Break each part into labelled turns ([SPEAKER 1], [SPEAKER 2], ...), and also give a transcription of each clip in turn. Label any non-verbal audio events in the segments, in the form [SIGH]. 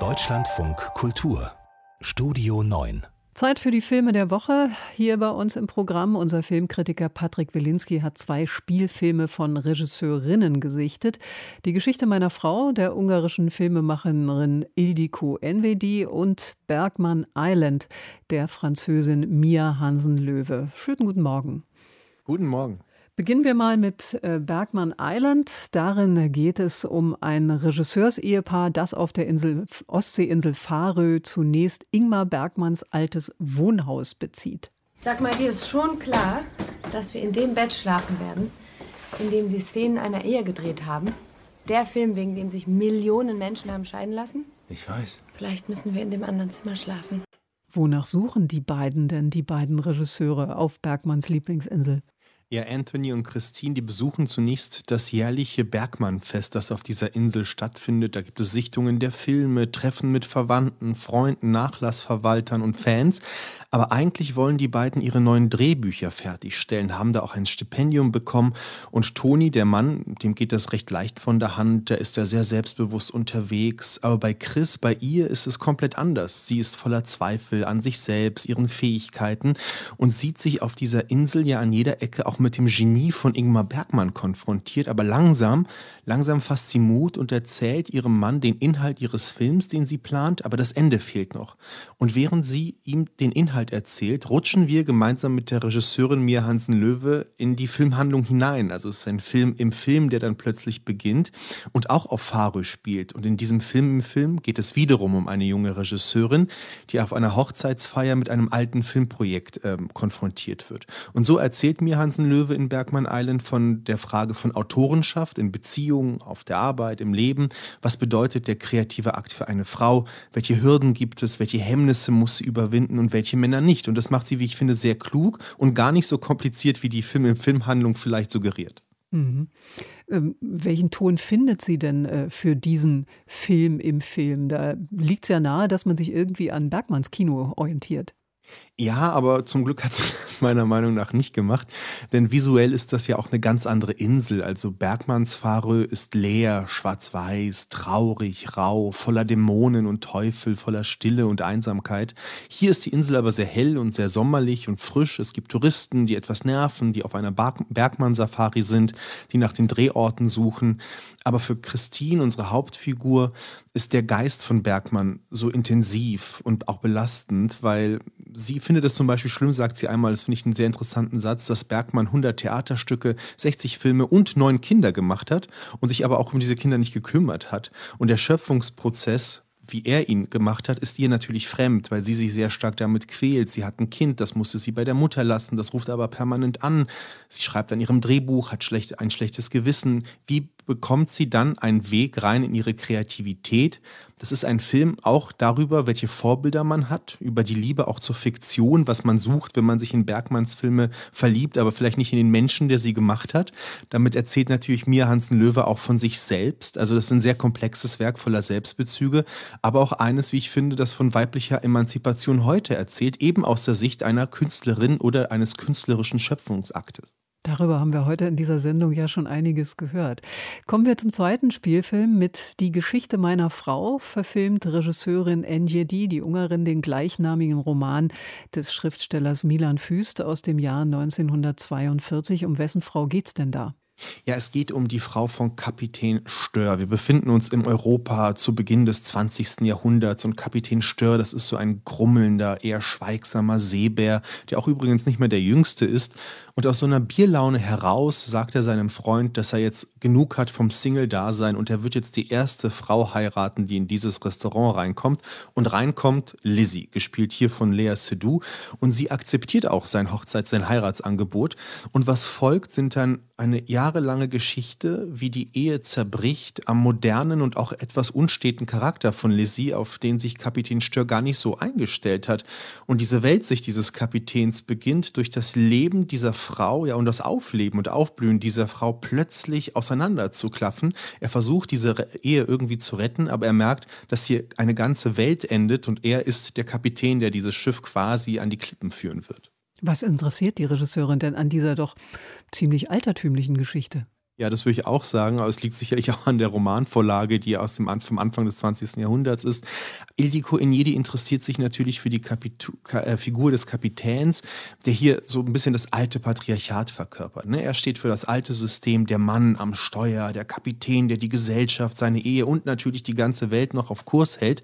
[SPEAKER 1] Deutschlandfunk Kultur Studio 9
[SPEAKER 2] Zeit für die Filme der Woche. Hier bei uns im Programm. Unser Filmkritiker Patrick Wilinski hat zwei Spielfilme von Regisseurinnen gesichtet. Die Geschichte meiner Frau, der ungarischen Filmemacherin Ildiko Envedi und Bergmann Island, der Französin Mia Hansen-Löwe. Schönen guten Morgen.
[SPEAKER 3] Guten Morgen.
[SPEAKER 2] Beginnen wir mal mit äh, Bergmann Island. Darin geht es um ein Regisseursehepaar, das auf der Insel, Ostseeinsel Farö zunächst Ingmar Bergmanns altes Wohnhaus bezieht.
[SPEAKER 4] Sag mal, dir ist schon klar, dass wir in dem Bett schlafen werden, in dem sie Szenen einer Ehe gedreht haben? Der Film, wegen dem sich Millionen Menschen haben scheiden lassen?
[SPEAKER 3] Ich weiß.
[SPEAKER 4] Vielleicht müssen wir in dem anderen Zimmer schlafen.
[SPEAKER 2] Wonach suchen die beiden denn, die beiden Regisseure auf Bergmanns Lieblingsinsel?
[SPEAKER 3] Ja, Anthony und Christine, die besuchen zunächst das jährliche Bergmannfest, das auf dieser Insel stattfindet. Da gibt es Sichtungen der Filme, Treffen mit Verwandten, Freunden, Nachlassverwaltern und Fans. Aber eigentlich wollen die beiden ihre neuen Drehbücher fertigstellen, haben da auch ein Stipendium bekommen. Und Toni, der Mann, dem geht das recht leicht von der Hand, da ist er sehr selbstbewusst unterwegs. Aber bei Chris, bei ihr ist es komplett anders. Sie ist voller Zweifel an sich selbst, ihren Fähigkeiten und sieht sich auf dieser Insel ja an jeder Ecke auch mit dem Genie von Ingmar Bergmann konfrontiert. Aber langsam, langsam fasst sie Mut und erzählt ihrem Mann den Inhalt ihres Films, den sie plant, aber das Ende fehlt noch. Und während sie ihm den Inhalt erzählt, rutschen wir gemeinsam mit der Regisseurin Mia Hansen-Löwe in die Filmhandlung hinein. Also es ist ein Film im Film, der dann plötzlich beginnt und auch auf Farö spielt. Und in diesem Film im Film geht es wiederum um eine junge Regisseurin, die auf einer Hochzeitsfeier mit einem alten Filmprojekt äh, konfrontiert wird. Und so erzählt Mia Hansen-Löwe in Bergman Island von der Frage von Autorenschaft in Beziehungen, auf der Arbeit, im Leben. Was bedeutet der kreative Akt für eine Frau? Welche Hürden gibt es? Welche Hemmnisse muss sie überwinden und welche Männer Männer nicht. Und das macht sie, wie ich finde, sehr klug und gar nicht so kompliziert, wie die Film Filmhandlung vielleicht suggeriert.
[SPEAKER 2] Mhm. Ähm, welchen Ton findet sie denn äh, für diesen Film im Film? Da liegt es ja nahe, dass man sich irgendwie an Bergmanns Kino orientiert.
[SPEAKER 3] Ja, aber zum Glück hat sie [LAUGHS] das meiner Meinung nach nicht gemacht, denn visuell ist das ja auch eine ganz andere Insel. Also Bergmanns Farö ist leer, schwarz-weiß, traurig, rau, voller Dämonen und Teufel, voller Stille und Einsamkeit. Hier ist die Insel aber sehr hell und sehr sommerlich und frisch. Es gibt Touristen, die etwas nerven, die auf einer Bergmann-Safari sind, die nach den Drehorten suchen. Aber für Christine, unsere Hauptfigur, ist der Geist von Bergmann so intensiv und auch belastend, weil sie findet es zum Beispiel schlimm, sagt sie einmal, das finde ich einen sehr interessanten Satz, dass Bergmann 100 Theaterstücke, 60 Filme und neun Kinder gemacht hat und sich aber auch um diese Kinder nicht gekümmert hat. Und der Schöpfungsprozess wie er ihn gemacht hat, ist ihr natürlich fremd, weil sie sich sehr stark damit quält. Sie hat ein Kind, das musste sie bei der Mutter lassen, das ruft aber permanent an. Sie schreibt an ihrem Drehbuch, hat schlecht, ein schlechtes Gewissen. Wie bekommt sie dann einen Weg rein in ihre Kreativität. Das ist ein Film auch darüber, welche Vorbilder man hat, über die Liebe auch zur Fiktion, was man sucht, wenn man sich in Bergmanns Filme verliebt, aber vielleicht nicht in den Menschen, der sie gemacht hat. Damit erzählt natürlich Mia Hansen-Löwe auch von sich selbst. Also das ist ein sehr komplexes Werk voller Selbstbezüge, aber auch eines, wie ich finde, das von weiblicher Emanzipation heute erzählt, eben aus der Sicht einer Künstlerin oder eines künstlerischen Schöpfungsaktes.
[SPEAKER 2] Darüber haben wir heute in dieser Sendung ja schon einiges gehört. Kommen wir zum zweiten Spielfilm mit Die Geschichte meiner Frau, verfilmt Regisseurin Enjedi, die Ungarin, den gleichnamigen Roman des Schriftstellers Milan Füst aus dem Jahr 1942. Um wessen Frau geht's denn da?
[SPEAKER 3] Ja, es geht um die Frau von Kapitän Stör. Wir befinden uns im Europa zu Beginn des 20. Jahrhunderts und Kapitän Stör, das ist so ein grummelnder, eher schweigsamer Seebär, der auch übrigens nicht mehr der jüngste ist. Und aus so einer Bierlaune heraus sagt er seinem Freund, dass er jetzt genug hat vom Single-Dasein und er wird jetzt die erste Frau heiraten, die in dieses Restaurant reinkommt. Und reinkommt Lizzie, gespielt hier von Lea Seydoux. Und sie akzeptiert auch sein Hochzeits-, sein Heiratsangebot. Und was folgt, sind dann eine jahrelange Geschichte, wie die Ehe zerbricht am modernen und auch etwas unsteten Charakter von Lizzie, auf den sich Kapitän Stör gar nicht so eingestellt hat. Und diese Weltsicht dieses Kapitäns beginnt durch das Leben dieser Frau, ja, und das Aufleben und Aufblühen dieser Frau plötzlich auseinanderzuklaffen. Er versucht, diese Ehe irgendwie zu retten, aber er merkt, dass hier eine ganze Welt endet und er ist der Kapitän, der dieses Schiff quasi an die Klippen führen wird.
[SPEAKER 2] Was interessiert die Regisseurin denn an dieser doch ziemlich altertümlichen Geschichte?
[SPEAKER 3] Ja, das würde ich auch sagen, aber es liegt sicherlich auch an der Romanvorlage, die aus dem vom Anfang des 20. Jahrhunderts ist. Ildiko Enyedi interessiert sich natürlich für die Kapitu äh, Figur des Kapitäns, der hier so ein bisschen das alte Patriarchat verkörpert. Ne? Er steht für das alte System, der Mann am Steuer, der Kapitän, der die Gesellschaft, seine Ehe und natürlich die ganze Welt noch auf Kurs hält.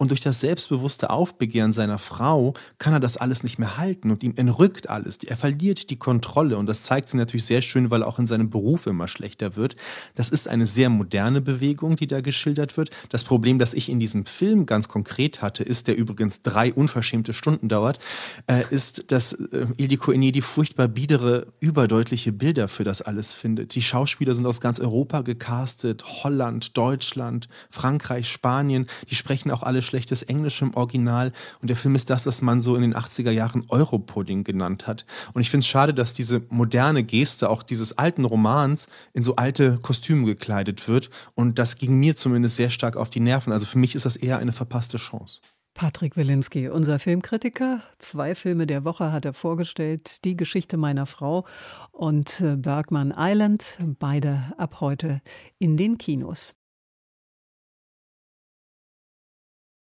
[SPEAKER 3] Und durch das selbstbewusste Aufbegehren seiner Frau kann er das alles nicht mehr halten und ihm entrückt alles. Er verliert die Kontrolle und das zeigt sich natürlich sehr schön, weil er auch in seinem Beruf immer schlechter wird. Das ist eine sehr moderne Bewegung, die da geschildert wird. Das Problem, das ich in diesem Film ganz konkret hatte, ist, der übrigens drei unverschämte Stunden dauert, äh, ist, dass äh, Ildiko Enedi furchtbar biedere, überdeutliche Bilder für das alles findet. Die Schauspieler sind aus ganz Europa gecastet, Holland, Deutschland, Frankreich, Spanien, die sprechen auch alle schlechtes Englisch im Original. Und der Film ist das, was man so in den 80er Jahren Europudding genannt hat. Und ich finde es schade, dass diese moderne Geste auch dieses alten Romans in so alte Kostüme gekleidet wird. Und das ging mir zumindest sehr stark auf die Nerven. Also für mich ist das eher eine verpasste Chance.
[SPEAKER 2] Patrick Wilinski, unser Filmkritiker. Zwei Filme der Woche hat er vorgestellt. Die Geschichte meiner Frau und äh, Bergman Island. Beide ab heute in den Kinos.